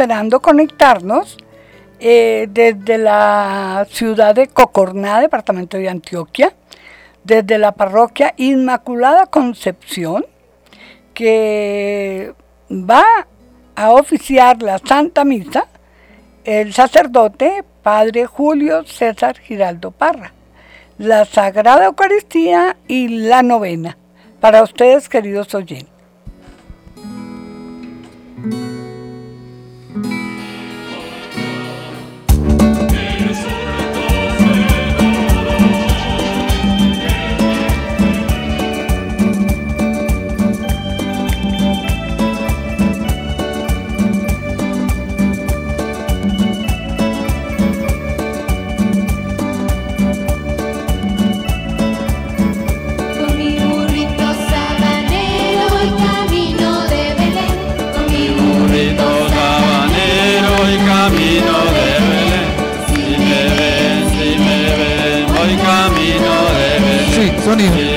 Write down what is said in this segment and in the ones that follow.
esperando conectarnos eh, desde la ciudad de Cocorná, departamento de Antioquia, desde la parroquia Inmaculada Concepción, que va a oficiar la Santa Misa el sacerdote Padre Julio César Giraldo Parra, la Sagrada Eucaristía y la novena. Para ustedes, queridos oyentes. Sony.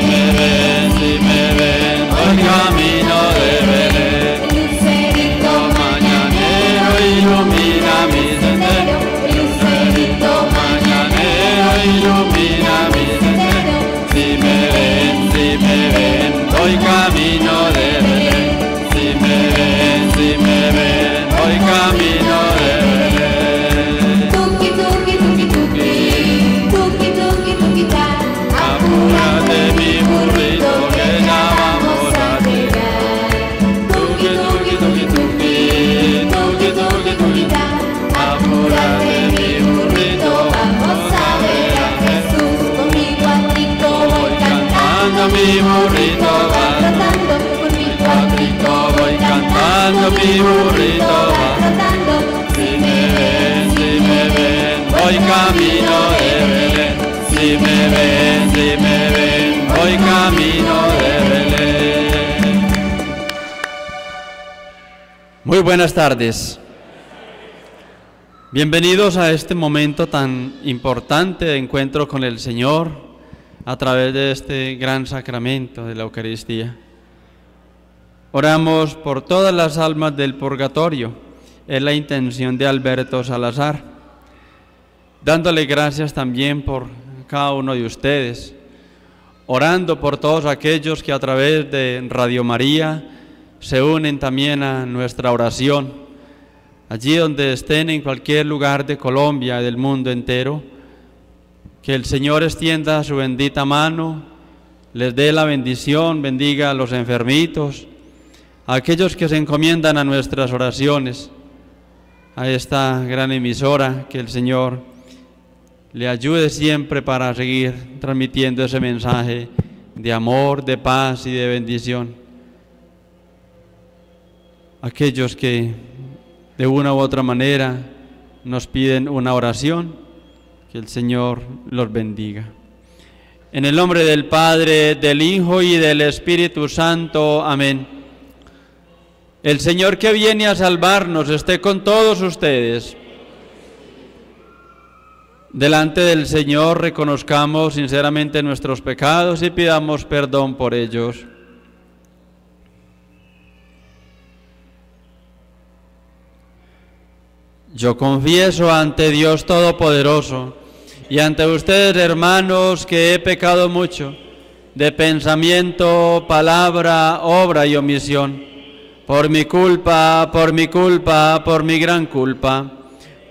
Buenas tardes. Bienvenidos a este momento tan importante de encuentro con el Señor a través de este gran sacramento de la Eucaristía. Oramos por todas las almas del purgatorio, es la intención de Alberto Salazar, dándole gracias también por cada uno de ustedes, orando por todos aquellos que a través de Radio María, se unen también a nuestra oración. Allí donde estén en cualquier lugar de Colombia, del mundo entero, que el Señor extienda su bendita mano, les dé la bendición, bendiga a los enfermitos, a aquellos que se encomiendan a nuestras oraciones, a esta gran emisora, que el Señor le ayude siempre para seguir transmitiendo ese mensaje de amor, de paz y de bendición aquellos que de una u otra manera nos piden una oración, que el Señor los bendiga. En el nombre del Padre, del Hijo y del Espíritu Santo. Amén. El Señor que viene a salvarnos esté con todos ustedes. Delante del Señor reconozcamos sinceramente nuestros pecados y pidamos perdón por ellos. Yo confieso ante Dios Todopoderoso y ante ustedes, hermanos, que he pecado mucho de pensamiento, palabra, obra y omisión, por mi culpa, por mi culpa, por mi gran culpa.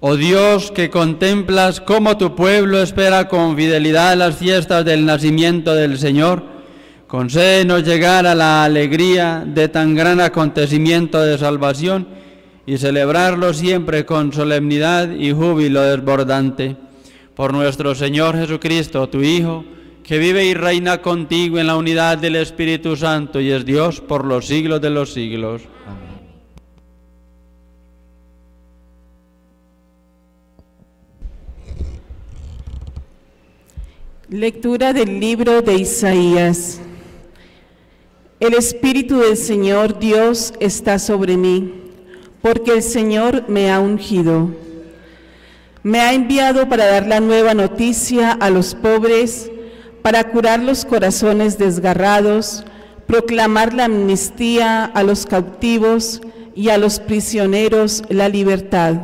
Oh Dios, que contemplas cómo tu pueblo espera con fidelidad las fiestas del nacimiento del Señor, concédenos llegar a la alegría de tan gran acontecimiento de salvación y celebrarlo siempre con solemnidad y júbilo desbordante. Por nuestro Señor Jesucristo, tu Hijo, que vive y reina contigo en la unidad del Espíritu Santo y es Dios por los siglos de los siglos. Lectura del libro de Isaías. El Espíritu del Señor Dios está sobre mí, porque el Señor me ha ungido. Me ha enviado para dar la nueva noticia a los pobres, para curar los corazones desgarrados, proclamar la amnistía a los cautivos y a los prisioneros la libertad,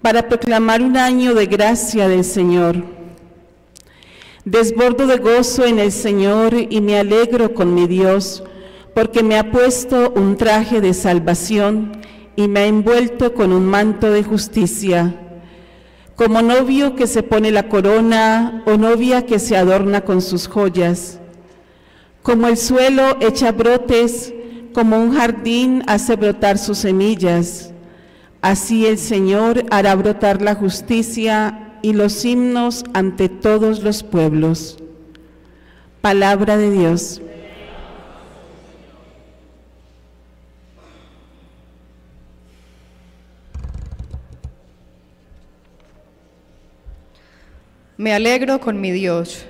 para proclamar un año de gracia del Señor Desbordo de gozo en el Señor y me alegro con mi Dios, porque me ha puesto un traje de salvación y me ha envuelto con un manto de justicia. Como novio que se pone la corona o novia que se adorna con sus joyas. Como el suelo echa brotes, como un jardín hace brotar sus semillas. Así el Señor hará brotar la justicia y los himnos ante todos los pueblos. Palabra de Dios. Me alegro con mi Dios.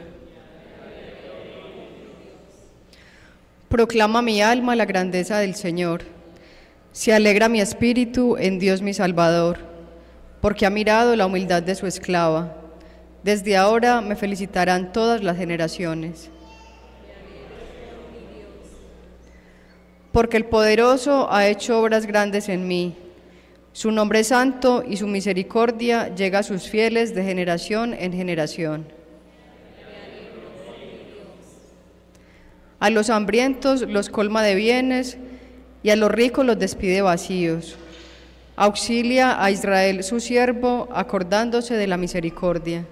Proclama mi alma la grandeza del Señor. Se alegra mi espíritu en Dios mi Salvador porque ha mirado la humildad de su esclava. Desde ahora me felicitarán todas las generaciones. Porque el poderoso ha hecho obras grandes en mí. Su nombre santo y su misericordia llega a sus fieles de generación en generación. A los hambrientos los colma de bienes y a los ricos los despide vacíos. Auxilia a Israel su siervo, acordándose de la misericordia.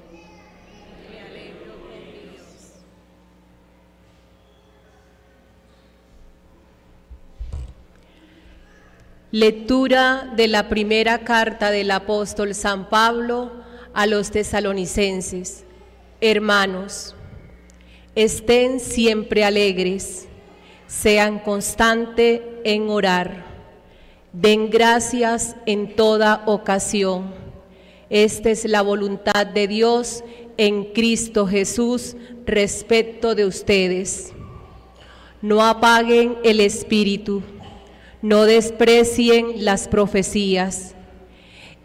Lectura de la primera carta del apóstol San Pablo a los tesalonicenses. Hermanos, estén siempre alegres, sean constantes en orar Den gracias en toda ocasión. Esta es la voluntad de Dios en Cristo Jesús respecto de ustedes. No apaguen el espíritu, no desprecien las profecías.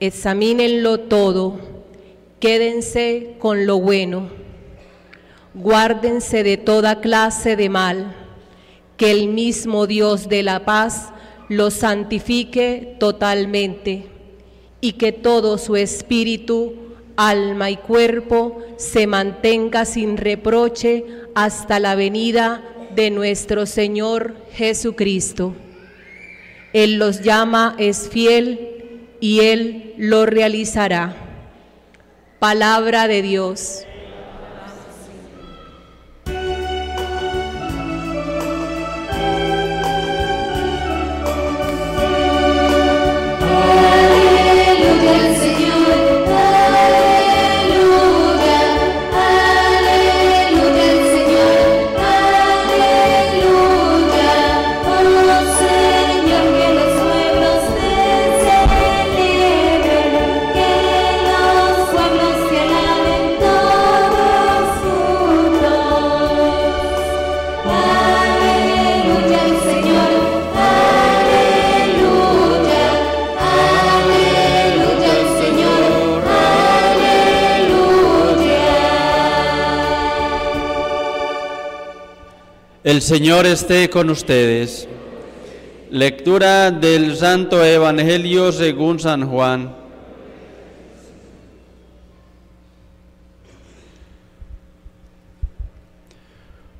Examínenlo todo, quédense con lo bueno. Guárdense de toda clase de mal, que el mismo Dios de la paz lo santifique totalmente y que todo su espíritu, alma y cuerpo se mantenga sin reproche hasta la venida de nuestro Señor Jesucristo. Él los llama, es fiel y Él lo realizará. Palabra de Dios. El Señor esté con ustedes. Lectura del Santo Evangelio según San Juan.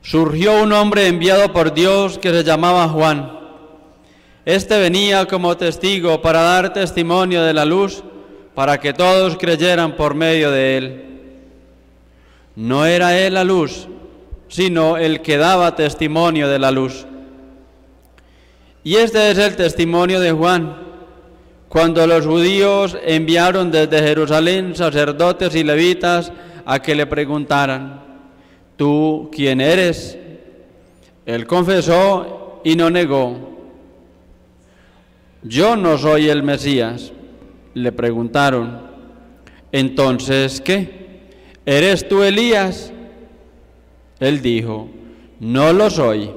Surgió un hombre enviado por Dios que se llamaba Juan. Este venía como testigo para dar testimonio de la luz, para que todos creyeran por medio de él. No era él la luz, sino el que daba testimonio de la luz. Y este es el testimonio de Juan, cuando los judíos enviaron desde Jerusalén sacerdotes y levitas a que le preguntaran, ¿tú quién eres? Él confesó y no negó. Yo no soy el Mesías. Le preguntaron, entonces, ¿qué? ¿Eres tú Elías? Él dijo, no lo soy.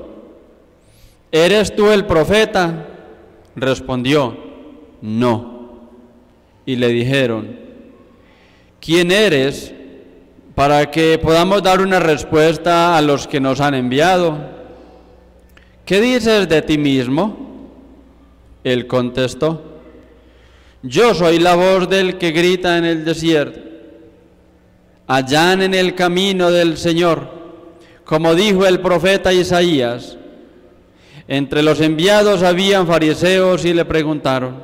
¿Eres tú el profeta? Respondió, no. Y le dijeron, ¿quién eres para que podamos dar una respuesta a los que nos han enviado? ¿Qué dices de ti mismo? Él contestó, yo soy la voz del que grita en el desierto, allá en el camino del Señor, como dijo el profeta Isaías. Entre los enviados habían fariseos y le preguntaron,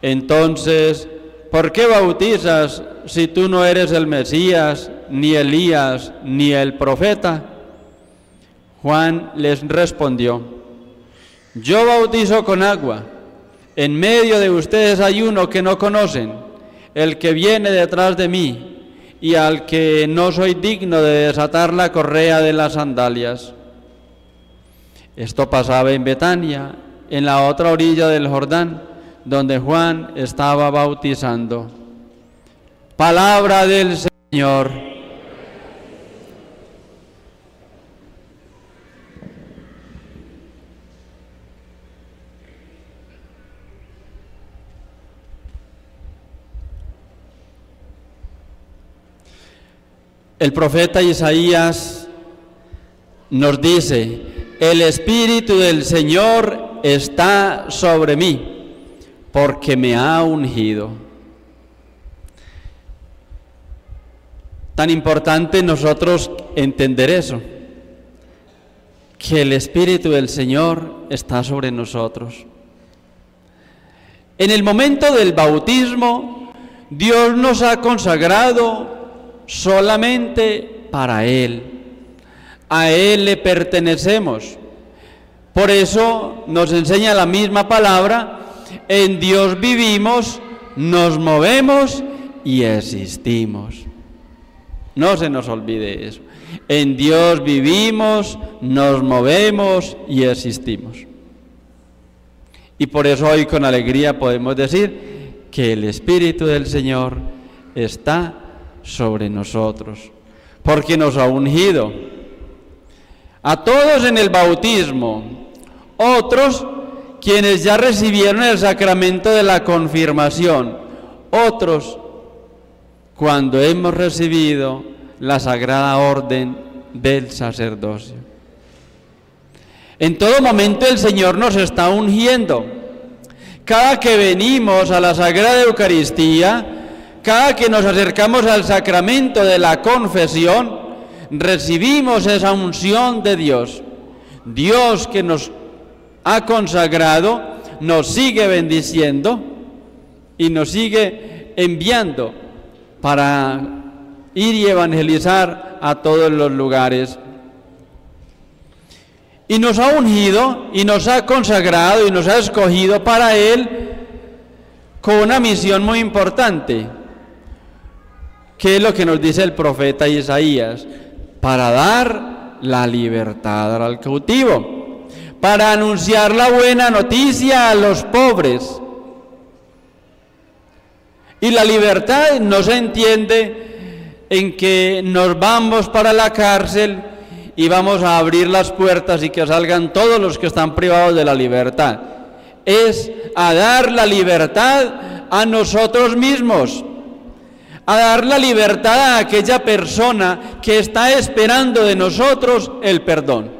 entonces, ¿por qué bautizas si tú no eres el Mesías, ni Elías, ni el profeta? Juan les respondió, yo bautizo con agua, en medio de ustedes hay uno que no conocen, el que viene detrás de mí, y al que no soy digno de desatar la correa de las sandalias. Esto pasaba en Betania, en la otra orilla del Jordán, donde Juan estaba bautizando. Palabra del Señor. El profeta Isaías nos dice, el Espíritu del Señor está sobre mí, porque me ha ungido. Tan importante nosotros entender eso, que el Espíritu del Señor está sobre nosotros. En el momento del bautismo, Dios nos ha consagrado solamente para Él. A Él le pertenecemos. Por eso nos enseña la misma palabra, en Dios vivimos, nos movemos y existimos. No se nos olvide eso. En Dios vivimos, nos movemos y existimos. Y por eso hoy con alegría podemos decir que el Espíritu del Señor está sobre nosotros, porque nos ha ungido. A todos en el bautismo, otros quienes ya recibieron el sacramento de la confirmación, otros cuando hemos recibido la sagrada orden del sacerdocio. En todo momento el Señor nos está ungiendo. Cada que venimos a la Sagrada Eucaristía, cada que nos acercamos al sacramento de la confesión, recibimos esa unción de Dios. Dios que nos ha consagrado, nos sigue bendiciendo y nos sigue enviando para ir y evangelizar a todos los lugares. Y nos ha ungido y nos ha consagrado y nos ha escogido para Él con una misión muy importante ¿Qué es lo que nos dice el profeta Isaías? Para dar la libertad al cautivo, para anunciar la buena noticia a los pobres. Y la libertad no se entiende en que nos vamos para la cárcel y vamos a abrir las puertas y que salgan todos los que están privados de la libertad. Es a dar la libertad a nosotros mismos a dar la libertad a aquella persona que está esperando de nosotros el perdón.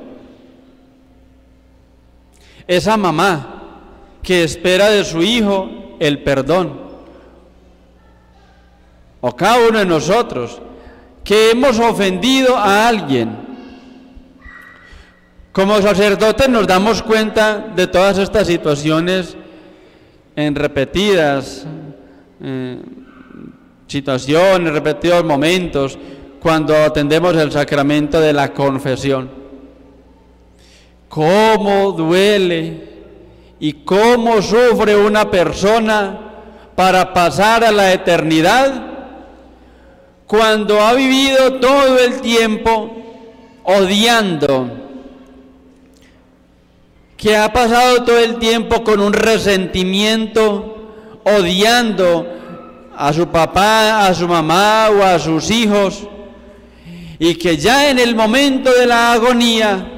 Esa mamá que espera de su hijo el perdón. O cada uno de nosotros que hemos ofendido a alguien. Como sacerdotes nos damos cuenta de todas estas situaciones en repetidas eh, situaciones, repetidos momentos, cuando atendemos el sacramento de la confesión. ¿Cómo duele y cómo sufre una persona para pasar a la eternidad cuando ha vivido todo el tiempo odiando, que ha pasado todo el tiempo con un resentimiento, odiando a su papá, a su mamá o a sus hijos, y que ya en el momento de la agonía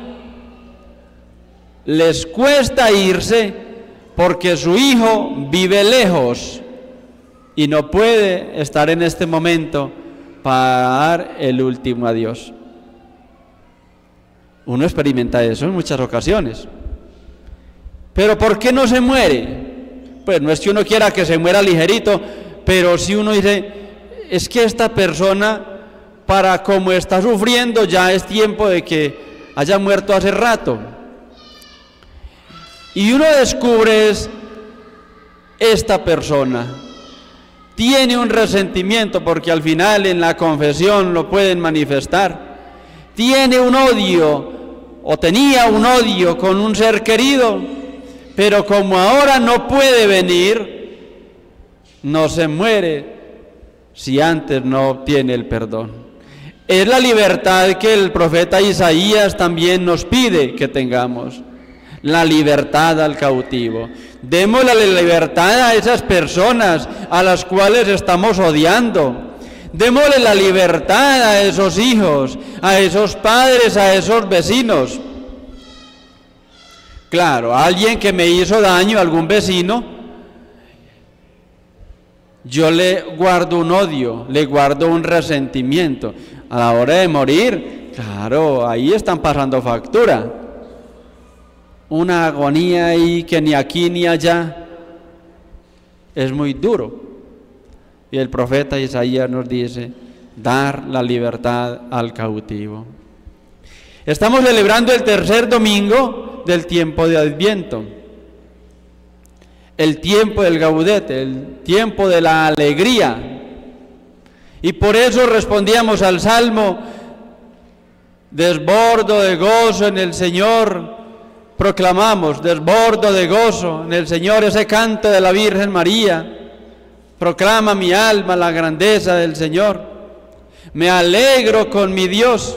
les cuesta irse porque su hijo vive lejos y no puede estar en este momento para dar el último adiós. Uno experimenta eso en muchas ocasiones. Pero ¿por qué no se muere? Pues no es que uno quiera que se muera ligerito, pero si uno dice, es que esta persona, para como está sufriendo, ya es tiempo de que haya muerto hace rato. Y uno descubre es, esta persona tiene un resentimiento porque al final en la confesión lo pueden manifestar. Tiene un odio o tenía un odio con un ser querido, pero como ahora no puede venir, no se muere si antes no obtiene el perdón. Es la libertad que el profeta Isaías también nos pide que tengamos la libertad al cautivo. Démosle la libertad a esas personas a las cuales estamos odiando. Démosle la libertad a esos hijos, a esos padres, a esos vecinos. Claro, alguien que me hizo daño, algún vecino, yo le guardo un odio, le guardo un resentimiento. A la hora de morir, claro, ahí están pasando factura una agonía y que ni aquí ni allá es muy duro. Y el profeta Isaías nos dice, dar la libertad al cautivo. Estamos celebrando el tercer domingo del tiempo de Adviento, el tiempo del gaudete, el tiempo de la alegría. Y por eso respondíamos al Salmo, desbordo de gozo en el Señor, proclamamos, desbordo de gozo en el Señor ese canto de la Virgen María. Proclama mi alma la grandeza del Señor. Me alegro con mi Dios.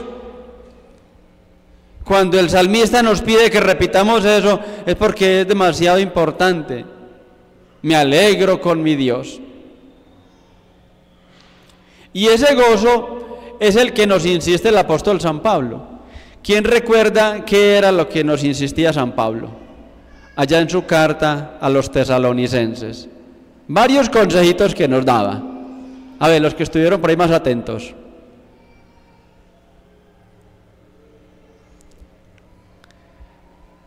Cuando el salmista nos pide que repitamos eso es porque es demasiado importante. Me alegro con mi Dios. Y ese gozo es el que nos insiste el apóstol San Pablo. ¿Quién recuerda qué era lo que nos insistía San Pablo allá en su carta a los tesalonicenses? Varios consejitos que nos daba. A ver, los que estuvieron por ahí más atentos.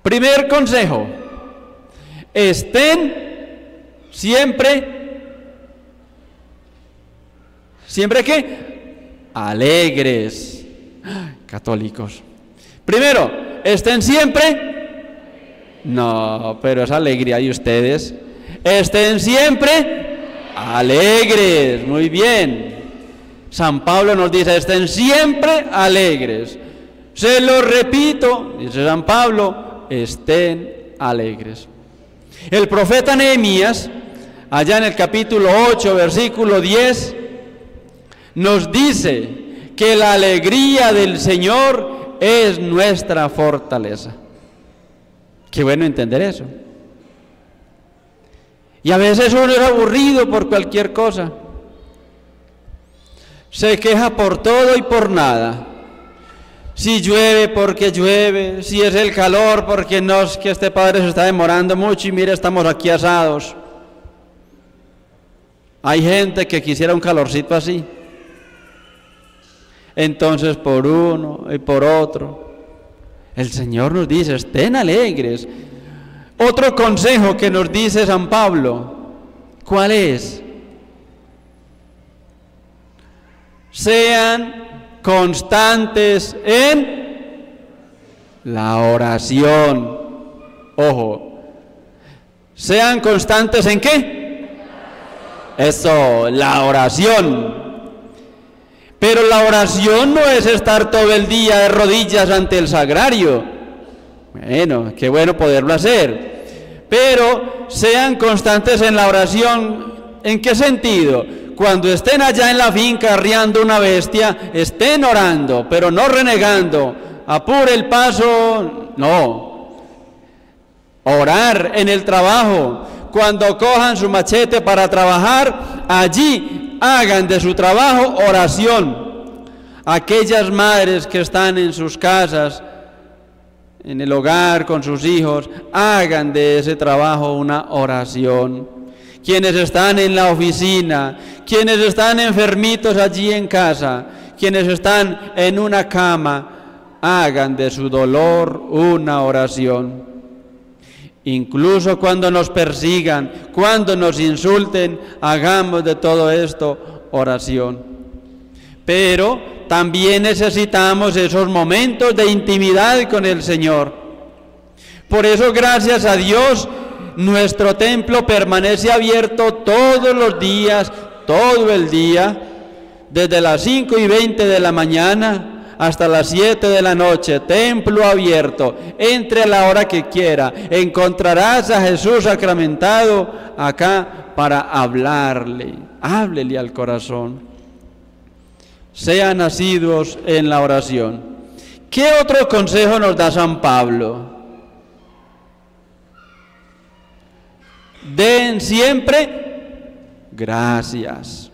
Primer consejo, estén siempre, siempre que alegres, católicos. Primero, estén siempre. No, pero es alegría. ¿Y ustedes? Estén siempre alegres. Muy bien. San Pablo nos dice, estén siempre alegres. Se lo repito, dice San Pablo, estén alegres. El profeta Nehemías, allá en el capítulo 8, versículo 10, nos dice que la alegría del Señor es nuestra fortaleza. Qué bueno entender eso. Y a veces uno es aburrido por cualquier cosa. Se queja por todo y por nada. Si llueve porque llueve, si es el calor porque no es que este padre se está demorando mucho y mire estamos aquí asados. Hay gente que quisiera un calorcito así. Entonces por uno y por otro, el Señor nos dice, estén alegres. Otro consejo que nos dice San Pablo, ¿cuál es? Sean constantes en La oración. Ojo. Sean constantes en qué? Eso, la oración. Pero la oración no es estar todo el día de rodillas ante el sagrario. Bueno, qué bueno poderlo hacer. Pero sean constantes en la oración. ¿En qué sentido? Cuando estén allá en la finca arriando una bestia, estén orando, pero no renegando. Apure el paso, no. Orar en el trabajo. Cuando cojan su machete para trabajar, allí hagan de su trabajo oración. Aquellas madres que están en sus casas, en el hogar con sus hijos, hagan de ese trabajo una oración. Quienes están en la oficina, quienes están enfermitos allí en casa, quienes están en una cama, hagan de su dolor una oración. Incluso cuando nos persigan, cuando nos insulten, hagamos de todo esto oración. Pero también necesitamos esos momentos de intimidad con el Señor. Por eso, gracias a Dios, nuestro templo permanece abierto todos los días, todo el día, desde las 5 y 20 de la mañana hasta las 7 de la noche, templo abierto, entre a la hora que quiera, encontrarás a Jesús sacramentado acá para hablarle, háblele al corazón. Sean nacidos en la oración. ¿Qué otro consejo nos da San Pablo? Den siempre gracias.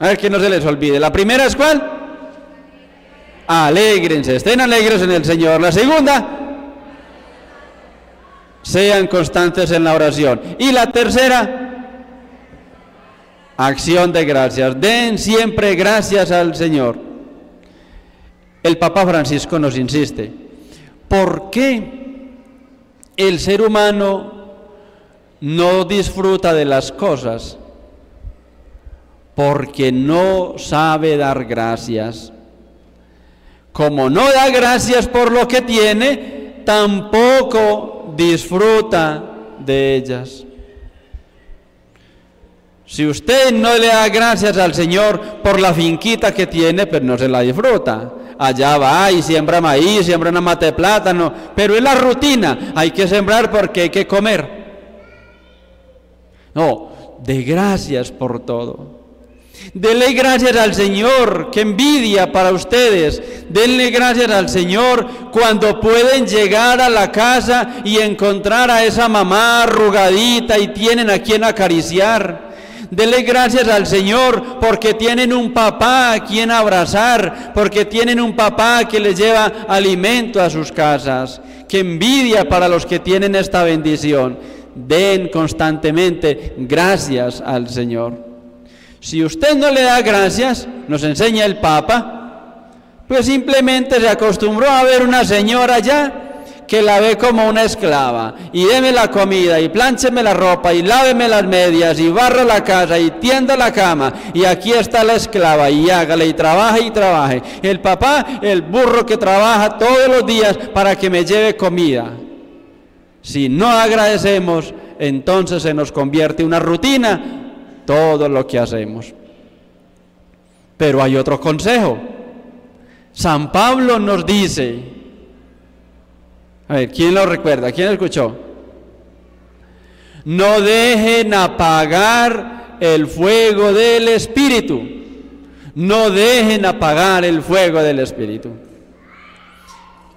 A ver que no se les olvide. La primera es cuál? Alégrense, estén alegres en el Señor. La segunda, sean constantes en la oración. Y la tercera, acción de gracias. Den siempre gracias al Señor. El Papa Francisco nos insiste, ¿por qué el ser humano no disfruta de las cosas? Porque no sabe dar gracias. Como no da gracias por lo que tiene, tampoco disfruta de ellas. Si usted no le da gracias al Señor por la finquita que tiene, pues no se la disfruta. Allá va y siembra maíz, siembra una mata de plátano, pero es la rutina, hay que sembrar porque hay que comer. No, de gracias por todo. Denle gracias al Señor, qué envidia para ustedes. Denle gracias al Señor cuando pueden llegar a la casa y encontrar a esa mamá arrugadita y tienen a quien acariciar. Denle gracias al Señor porque tienen un papá a quien abrazar, porque tienen un papá que les lleva alimento a sus casas. Qué envidia para los que tienen esta bendición. Den constantemente gracias al Señor. Si usted no le da gracias, nos enseña el Papa, pues simplemente se acostumbró a ver una señora ya que la ve como una esclava, y deme la comida, y pláncheme la ropa, y láveme las medias, y barra la casa, y tienda la cama, y aquí está la esclava, y hágale, y trabaje, y trabaje. El papá, el burro que trabaja todos los días para que me lleve comida. Si no agradecemos, entonces se nos convierte en una rutina todo lo que hacemos. Pero hay otro consejo. San Pablo nos dice, a ver, ¿quién lo recuerda? ¿Quién escuchó? No dejen apagar el fuego del Espíritu. No dejen apagar el fuego del Espíritu.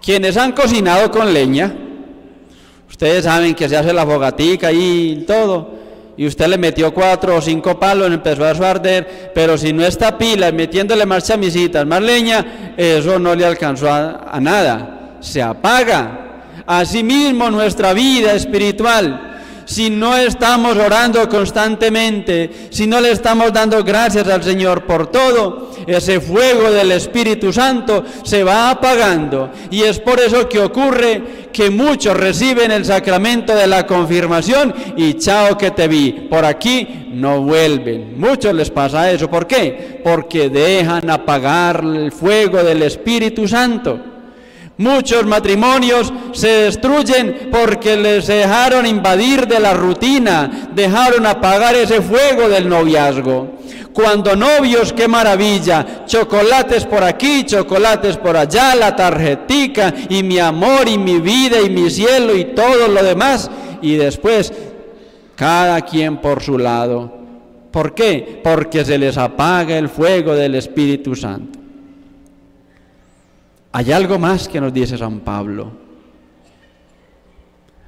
Quienes han cocinado con leña, ustedes saben que se hace la fogatica y todo y usted le metió cuatro o cinco palos, empezó a arder, pero si no está pila, metiéndole más chamisitas, más leña, eso no le alcanzó a, a nada, se apaga. Asimismo nuestra vida espiritual si no estamos orando constantemente, si no le estamos dando gracias al Señor por todo, ese fuego del Espíritu Santo se va apagando. Y es por eso que ocurre que muchos reciben el sacramento de la confirmación y chao que te vi, por aquí no vuelven. Muchos les pasa eso. ¿Por qué? Porque dejan apagar el fuego del Espíritu Santo. Muchos matrimonios se destruyen porque les dejaron invadir de la rutina, dejaron apagar ese fuego del noviazgo. Cuando novios, qué maravilla, chocolates por aquí, chocolates por allá, la tarjetica y mi amor y mi vida y mi cielo y todo lo demás. Y después, cada quien por su lado. ¿Por qué? Porque se les apaga el fuego del Espíritu Santo. Hay algo más que nos dice San Pablo.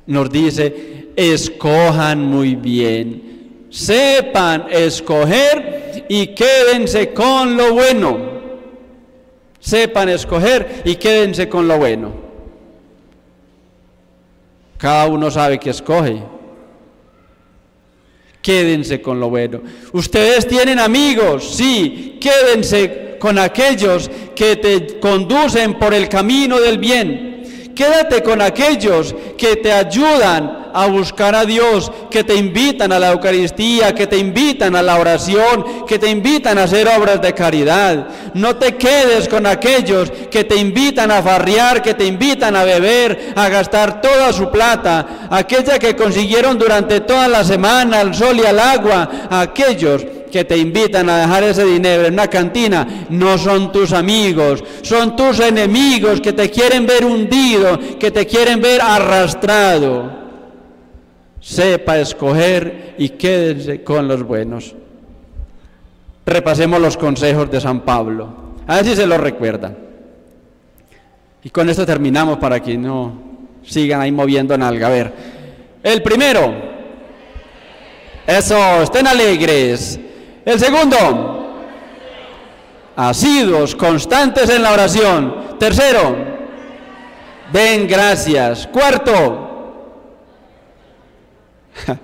Nos dice, escojan muy bien, sepan escoger y quédense con lo bueno. Sepan escoger y quédense con lo bueno. Cada uno sabe que escoge. Quédense con lo bueno. Ustedes tienen amigos, sí, quédense con aquellos que te conducen por el camino del bien. Quédate con aquellos que te ayudan a buscar a Dios, que te invitan a la Eucaristía, que te invitan a la oración, que te invitan a hacer obras de caridad. No te quedes con aquellos que te invitan a farrear, que te invitan a beber, a gastar toda su plata, aquella que consiguieron durante toda la semana al sol y al agua, aquellos que te invitan a dejar ese dinero en una cantina no son tus amigos, son tus enemigos que te quieren ver hundido, que te quieren ver arrastrado. Sepa escoger y quédese con los buenos. Repasemos los consejos de San Pablo. A ver si se los recuerdan. Y con esto terminamos para que no sigan ahí moviendo nalga. A ver, el primero, eso, estén alegres. El segundo, asiduos, constantes en la oración. Tercero, den gracias. Cuarto,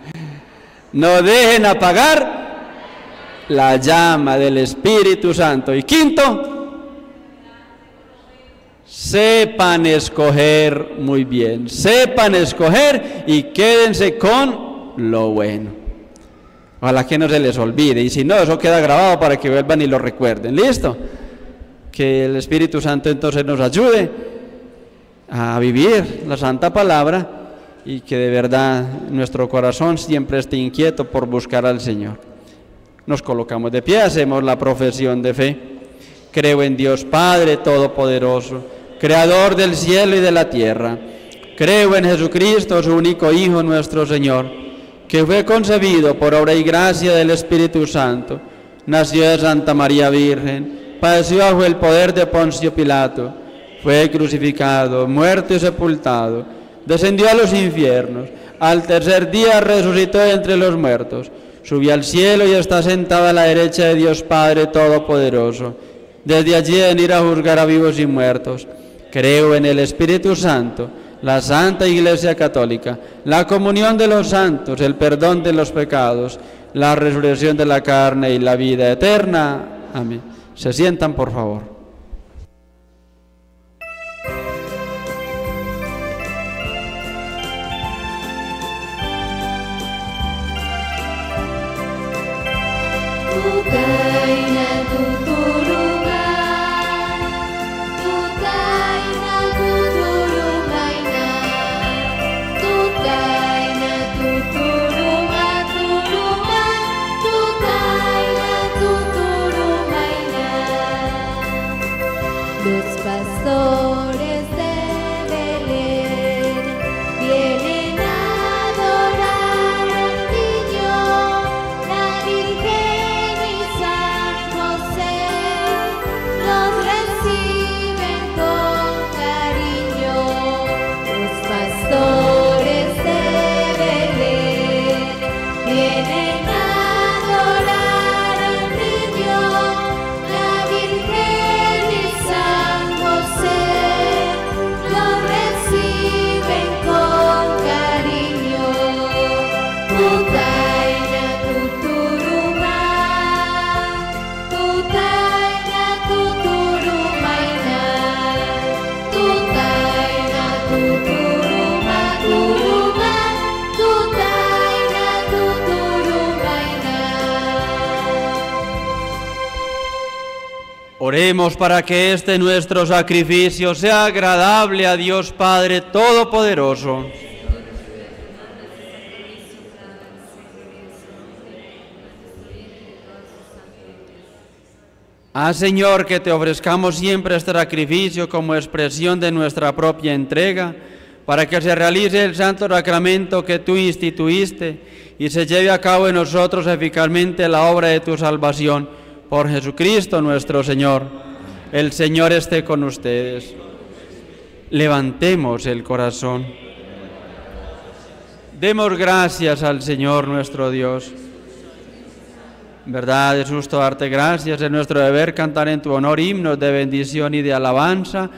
no dejen apagar la llama del Espíritu Santo. Y quinto, sepan escoger muy bien, sepan escoger y quédense con lo bueno. Ojalá que no se les olvide. Y si no, eso queda grabado para que vuelvan y lo recuerden. ¿Listo? Que el Espíritu Santo entonces nos ayude a vivir la Santa Palabra y que de verdad nuestro corazón siempre esté inquieto por buscar al Señor. Nos colocamos de pie, hacemos la profesión de fe. Creo en Dios Padre Todopoderoso, Creador del cielo y de la tierra. Creo en Jesucristo, su único Hijo, nuestro Señor que fue concebido por obra y gracia del Espíritu Santo, nació de Santa María Virgen, padeció bajo el poder de Poncio Pilato, fue crucificado, muerto y sepultado, descendió a los infiernos, al tercer día resucitó entre los muertos, subió al cielo y está sentado a la derecha de Dios Padre Todopoderoso. Desde allí venir a juzgar a vivos y muertos. Creo en el Espíritu Santo la Santa Iglesia Católica, la comunión de los santos, el perdón de los pecados, la resurrección de la carne y la vida eterna. Amén. Se sientan, por favor. Oremos para que este nuestro sacrificio sea agradable a Dios Padre Todopoderoso. Ah, Señor, que te ofrezcamos siempre este sacrificio como expresión de nuestra propia entrega, para que se realice el santo sacramento que tú instituiste y se lleve a cabo en nosotros eficazmente la obra de tu salvación. Por Jesucristo nuestro Señor. El Señor esté con ustedes. Levantemos el corazón. Demos gracias al Señor nuestro Dios. Verdad es justo darte gracias, es nuestro deber cantar en tu honor himnos de bendición y de alabanza.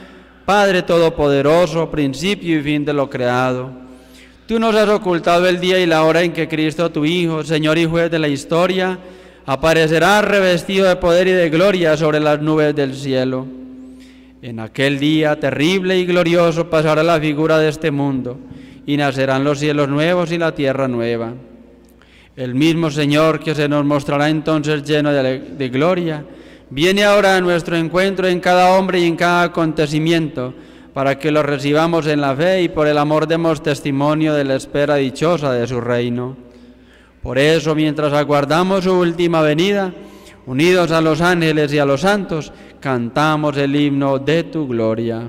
Padre Todopoderoso, principio y fin de lo creado. Tú nos has ocultado el día y la hora en que Cristo, tu Hijo, Señor y juez de la historia, aparecerá revestido de poder y de gloria sobre las nubes del cielo. En aquel día terrible y glorioso pasará la figura de este mundo y nacerán los cielos nuevos y la tierra nueva. El mismo Señor que se nos mostrará entonces lleno de, gloria, viene ahora a nuestro encuentro en cada hombre y en cada acontecimiento, para que lo recibamos en la fe y por el amor demos testimonio de la espera dichosa de su reino. Por eso, mientras aguardamos su última venida, unidos a los ángeles y a los santos, cantamos el himno de tu gloria.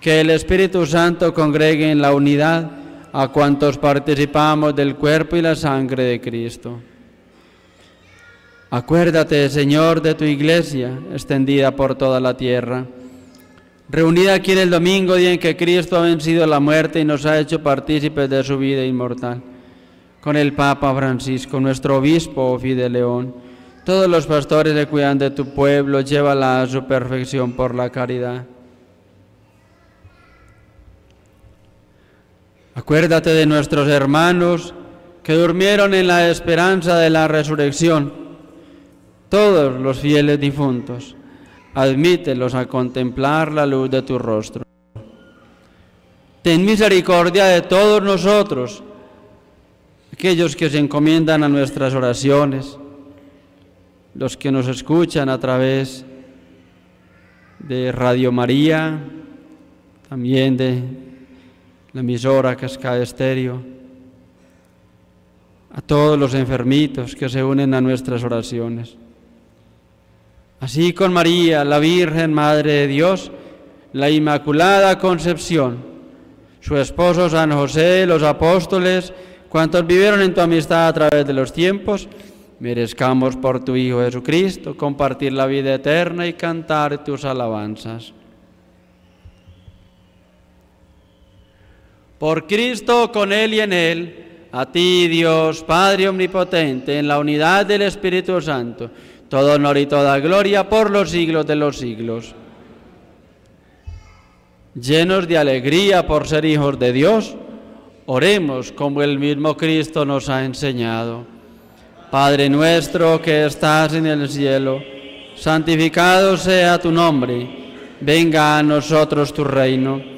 que el Espíritu Santo congregue en la unidad a cuantos participamos del cuerpo y la sangre de Cristo. Acuérdate, Señor, de tu iglesia extendida por toda la tierra reunida aquí en el domingo, día en que Cristo ha vencido la muerte y nos ha hecho partícipes de su vida inmortal, con el Papa Francisco, nuestro obispo Fideleón, todos los pastores que cuidan de tu pueblo, llévala a su perfección por la caridad. Acuérdate de nuestros hermanos que durmieron en la esperanza de la resurrección, todos los fieles difuntos admítelos a contemplar la luz de tu rostro. Ten misericordia de todos nosotros, aquellos que se encomiendan a nuestras oraciones, los que nos escuchan a través de Radio María, también de la emisora Cascada Estéreo, a todos los enfermitos que se unen a nuestras oraciones. Así con María, la Virgen Madre de Dios, la Inmaculada Concepción, su esposo San José, los apóstoles, cuantos vivieron en tu amistad a través de los tiempos, merezcamos por tu Hijo Jesucristo compartir la vida eterna y cantar tus alabanzas. Por Cristo, con Él y en Él, a ti Dios, Padre Omnipotente, en la unidad del Espíritu Santo, todo honor y toda gloria por los siglos de los siglos. Llenos de alegría por ser hijos de Dios, oremos como el mismo Cristo nos ha enseñado. Padre nuestro que estás en el cielo, santificado sea tu nombre, venga a nosotros tu reino,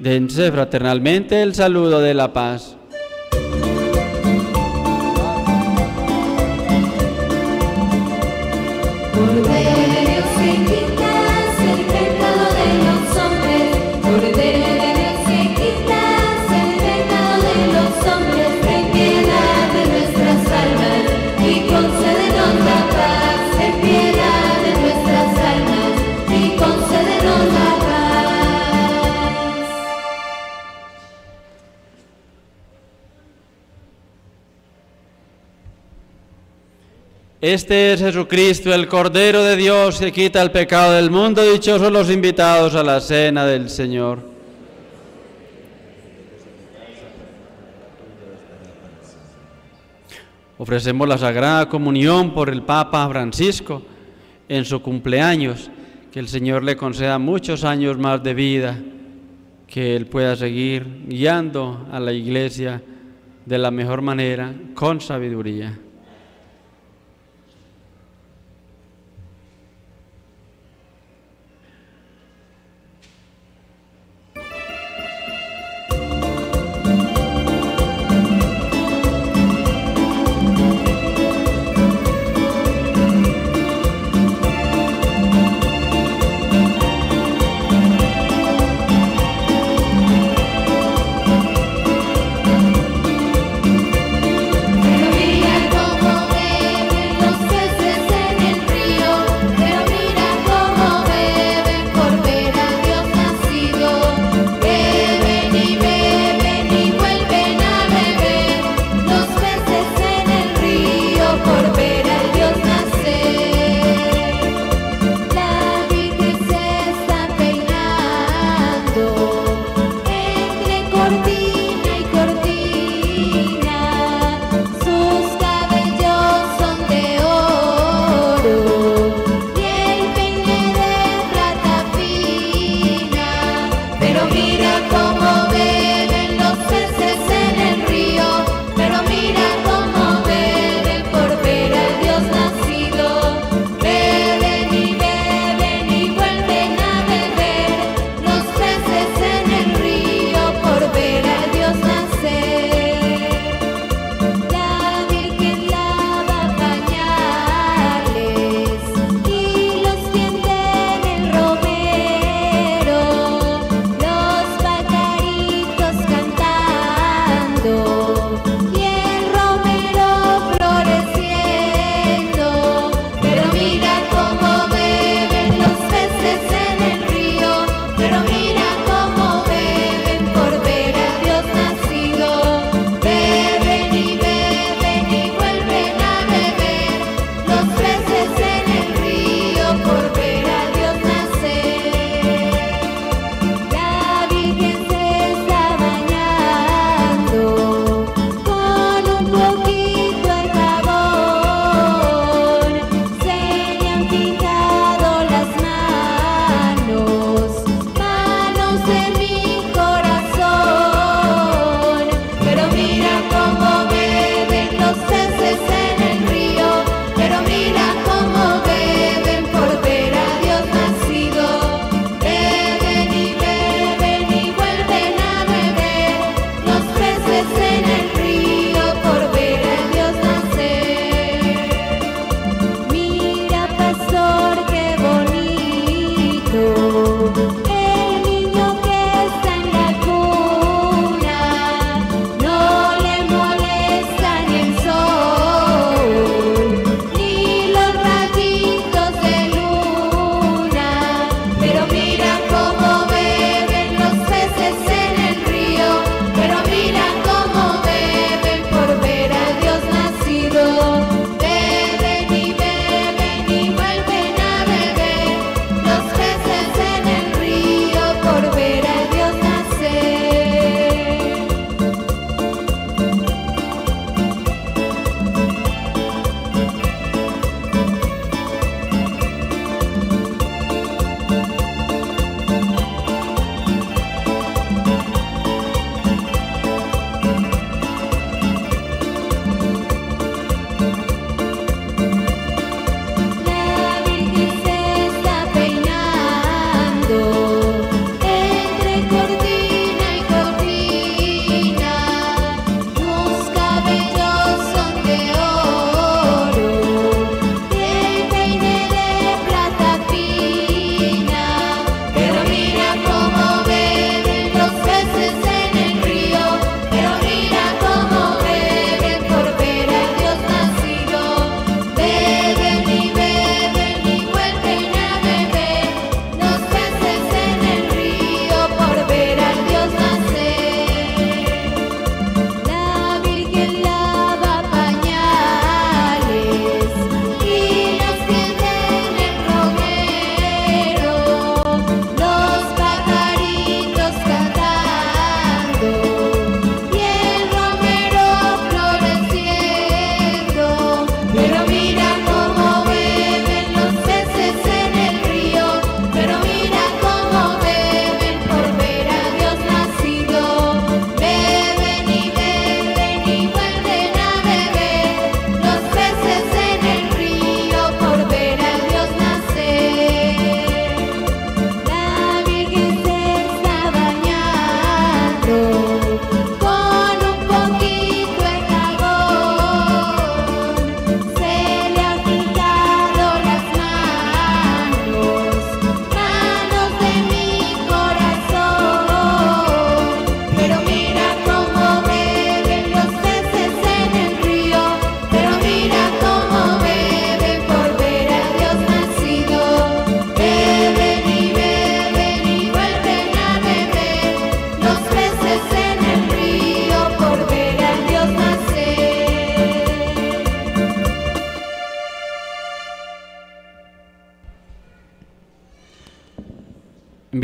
Dense fraternalmente el saludo de la paz. Este es Jesucristo, el Cordero de Dios que quita el pecado del mundo. Dichosos los invitados a la cena del Señor. Ofrecemos la Sagrada Comunión por el Papa Francisco en su cumpleaños. Que el Señor le conceda muchos años más de vida, que Él pueda seguir guiando a la iglesia de la mejor manera, con sabiduría.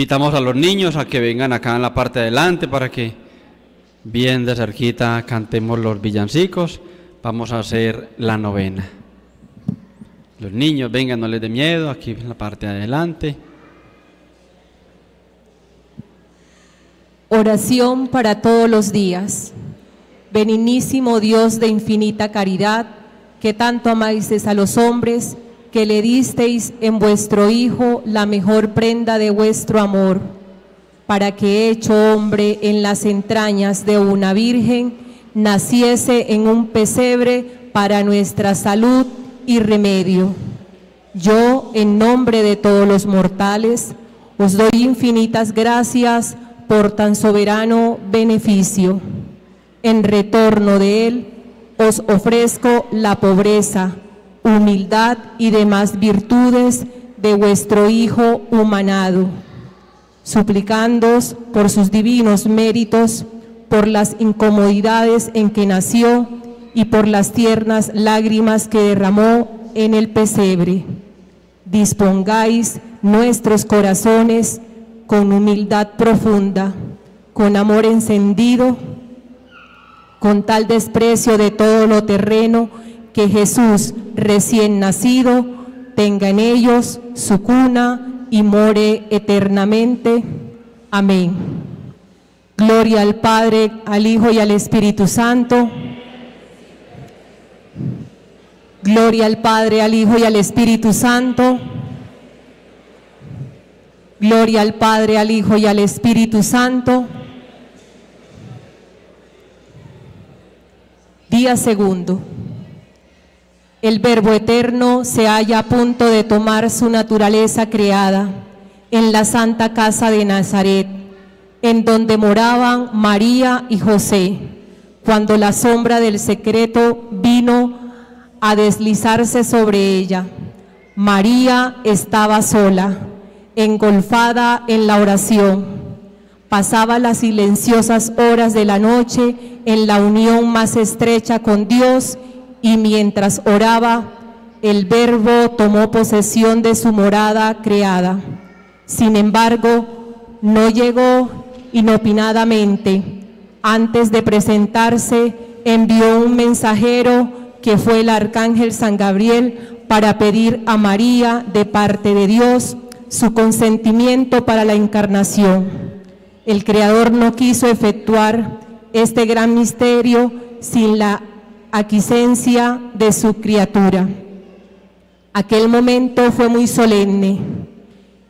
Invitamos a los niños a que vengan acá en la parte de adelante para que bien de cerquita cantemos los villancicos. Vamos a hacer la novena. Los niños, vengan, no les dé miedo, aquí en la parte de adelante. Oración para todos los días. Beninísimo Dios de infinita caridad, que tanto amáis a los hombres, que le disteis en vuestro Hijo la mejor prenda de vuestro amor, para que hecho hombre en las entrañas de una virgen, naciese en un pesebre para nuestra salud y remedio. Yo, en nombre de todos los mortales, os doy infinitas gracias por tan soberano beneficio. En retorno de él, os ofrezco la pobreza, humildad y demás virtudes de vuestro Hijo humanado, suplicándoos por sus divinos méritos, por las incomodidades en que nació y por las tiernas lágrimas que derramó en el pesebre. Dispongáis nuestros corazones con humildad profunda, con amor encendido, con tal desprecio de todo lo terreno, que Jesús recién nacido tenga en ellos su cuna y more eternamente. Amén. Gloria al Padre, al Hijo y al Espíritu Santo. Gloria al Padre, al Hijo y al Espíritu Santo. Gloria al Padre, al Hijo y al Espíritu Santo. Día segundo. El Verbo Eterno se halla a punto de tomar su naturaleza creada en la Santa Casa de Nazaret, en donde moraban María y José, cuando la sombra del secreto vino a deslizarse sobre ella. María estaba sola, engolfada en la oración. Pasaba las silenciosas horas de la noche en la unión más estrecha con Dios y mientras oraba, el Verbo tomó posesión de su morada creada. Sin embargo, no llegó inopinadamente. Antes de presentarse, envió un mensajero que fue el arcángel San Gabriel para pedir a María de parte de Dios su consentimiento para la encarnación. El Creador no quiso efectuar este gran misterio sin la aquiescencia de su criatura. Aquel momento fue muy solemne.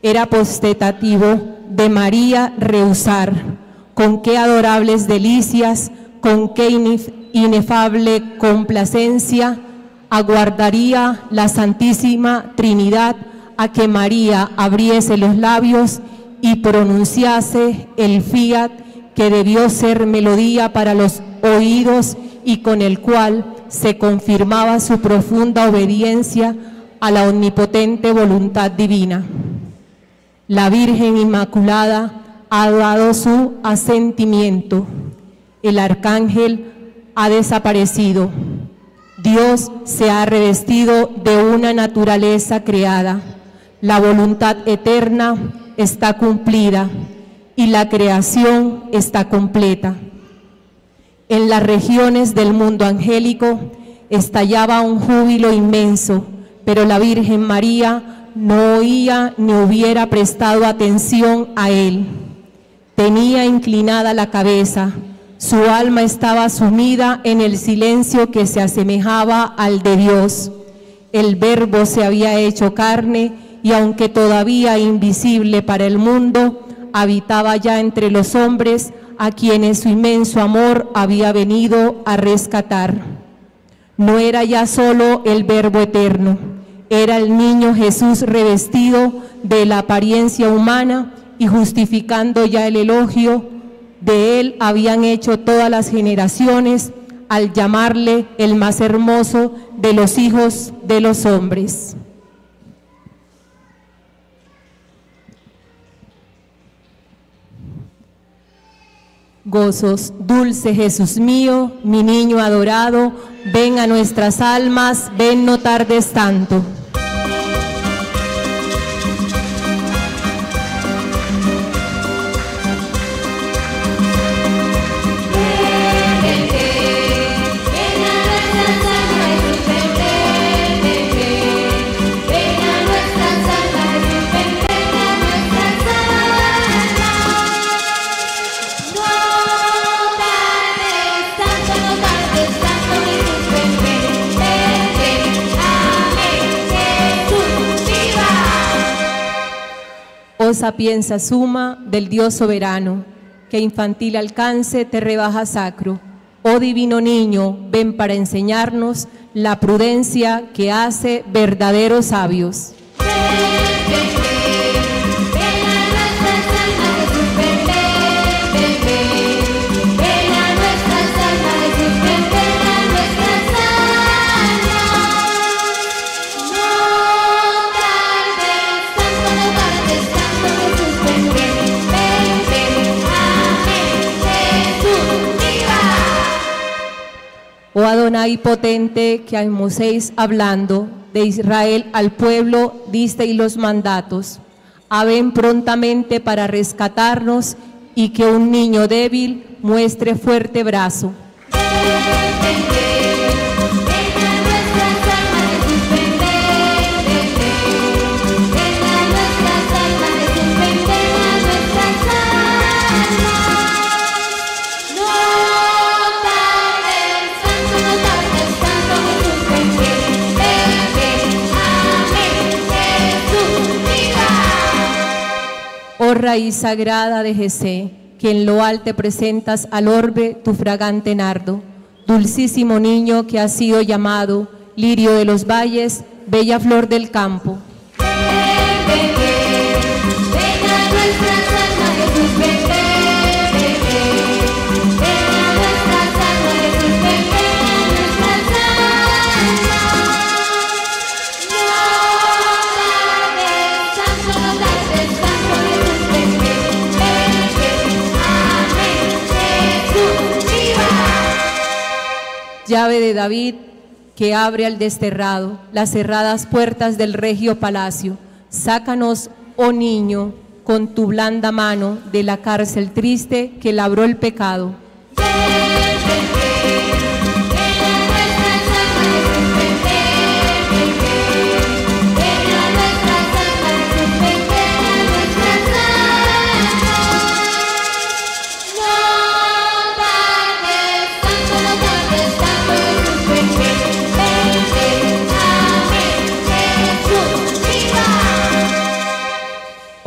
Era postetativo de María rehusar. Con qué adorables delicias, con qué inef- inefable complacencia aguardaría la Santísima Trinidad a que María abriese los labios y pronunciase el fiat que debió ser melodía para los oídos y con el cual se confirmaba su profunda obediencia a la omnipotente voluntad divina. La Virgen Inmaculada ha dado su asentimiento. El arcángel ha desaparecido. Dios se ha revestido de una naturaleza creada. La voluntad eterna está cumplida y la creación está completa. En las regiones del mundo angélico estallaba un júbilo inmenso, pero la Virgen María no oía ni hubiera prestado atención a él. Tenía inclinada la cabeza, su alma estaba sumida en el silencio que se asemejaba al de Dios. El verbo se había hecho carne y aunque todavía invisible para el mundo, habitaba ya entre los hombres a quienes su inmenso amor había venido a rescatar. No era ya solo el verbo eterno, era el niño Jesús revestido de la apariencia humana y justificando ya el elogio de él habían hecho todas las generaciones al llamarle el más hermoso de los hijos de los hombres. Gozos, dulce Jesús mío, mi niño adorado, ven a nuestras almas, ven no tardes tanto. Sapienza suma del Dios soberano, que infantil alcance te rebaja sacro. Oh divino niño, ven para enseñarnos la prudencia que hace verdaderos sabios. Oh Adonai potente, que a Moisés hablando de Israel al pueblo disteis los mandatos. Aven prontamente para rescatarnos y que un niño débil muestre fuerte brazo. Raíz sagrada de Jesé, que en lo alto presentas al orbe tu fragante nardo, dulcísimo niño que ha sido llamado lirio de los valles, bella flor del campo. De David que abre al desterrado las cerradas puertas del regio palacio. Sácanos, oh niño, con tu blanda mano de la cárcel triste que labró el pecado.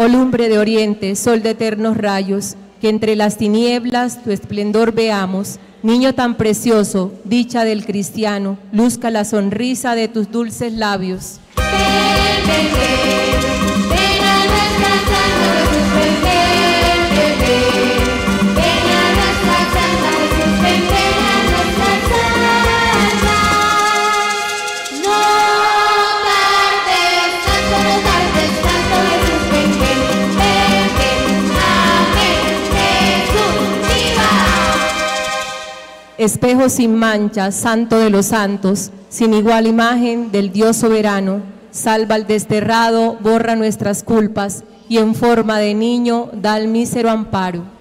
Lumbre de oriente, sol de eternos rayos, que entre las tinieblas tu esplendor veamos. Niño tan precioso, dicha del cristiano, luzca la sonrisa de tus dulces labios. Espejo sin mancha, santo de los santos, sin igual imagen del Dios soberano, salva al desterrado, borra nuestras culpas y en forma de niño da el mísero amparo.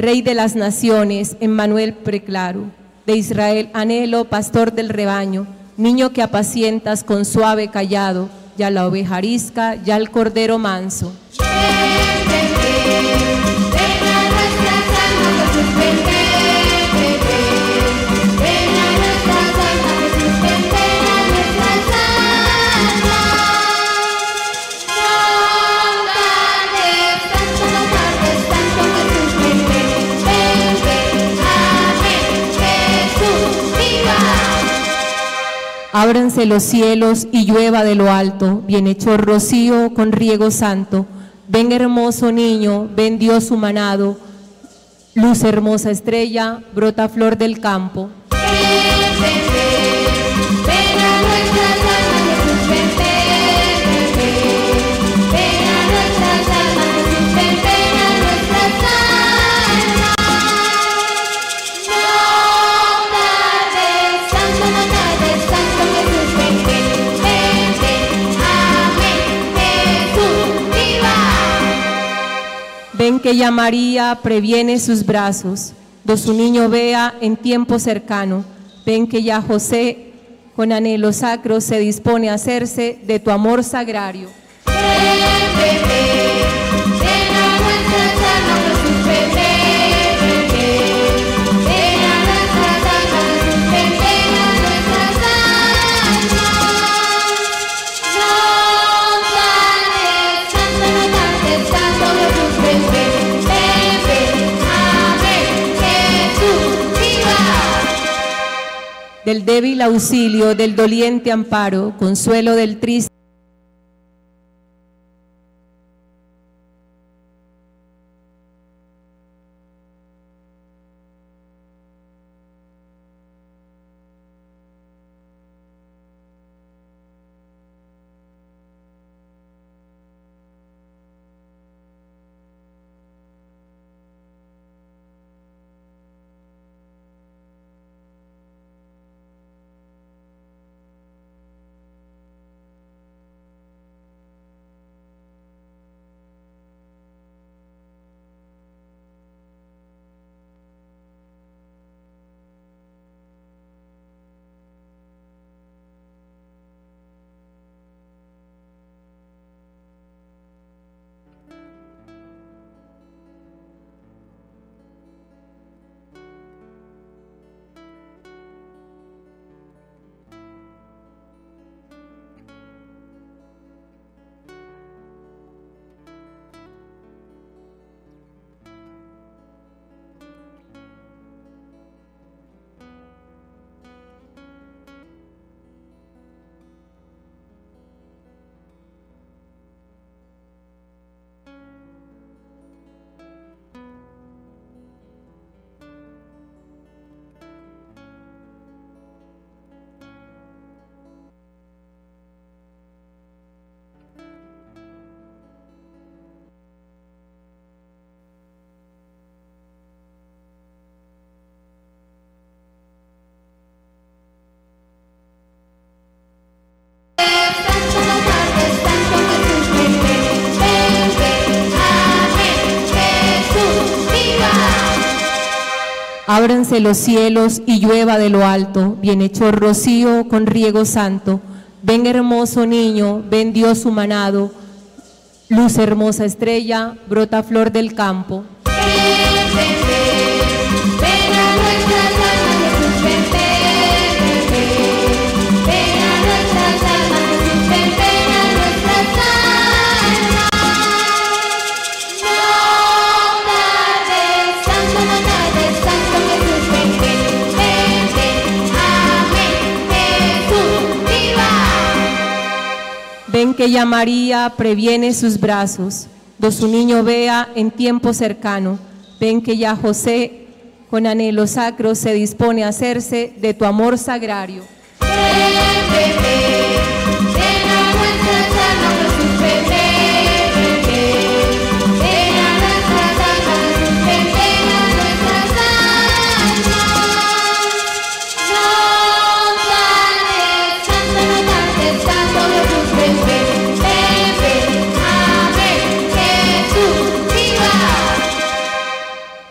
Rey de las naciones, Emmanuel preclaro, de Israel anhelo, pastor del rebaño, niño que apacientas con suave callado, ya la oveja arisca, ya el cordero manso. Ábranse los cielos y llueva de lo alto, bienhechor rocío con riego santo. Ven hermoso niño, ven Dios humanado, luz hermosa estrella, brota flor del campo. Ven que ya María previene sus brazos, do su niño vea en tiempo cercano. Ven que ya José, con anhelo sacro, se dispone a hacerse de tu amor sagrario. Del débil auxilio, del doliente amparo, consuelo del triste. Ábranse los cielos y llueva de lo alto, bienhechor rocío con riego santo. Ven hermoso niño, ven Dios humanado, luz hermosa estrella, brota flor del campo. Ven que ya María previene sus brazos, do su niño vea en tiempo cercano. Ven que ya José, con anhelo sacro, se dispone a hacerse de tu amor sagrario.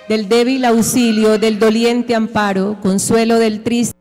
Del débil auxilio, del doliente amparo, consuelo del triste.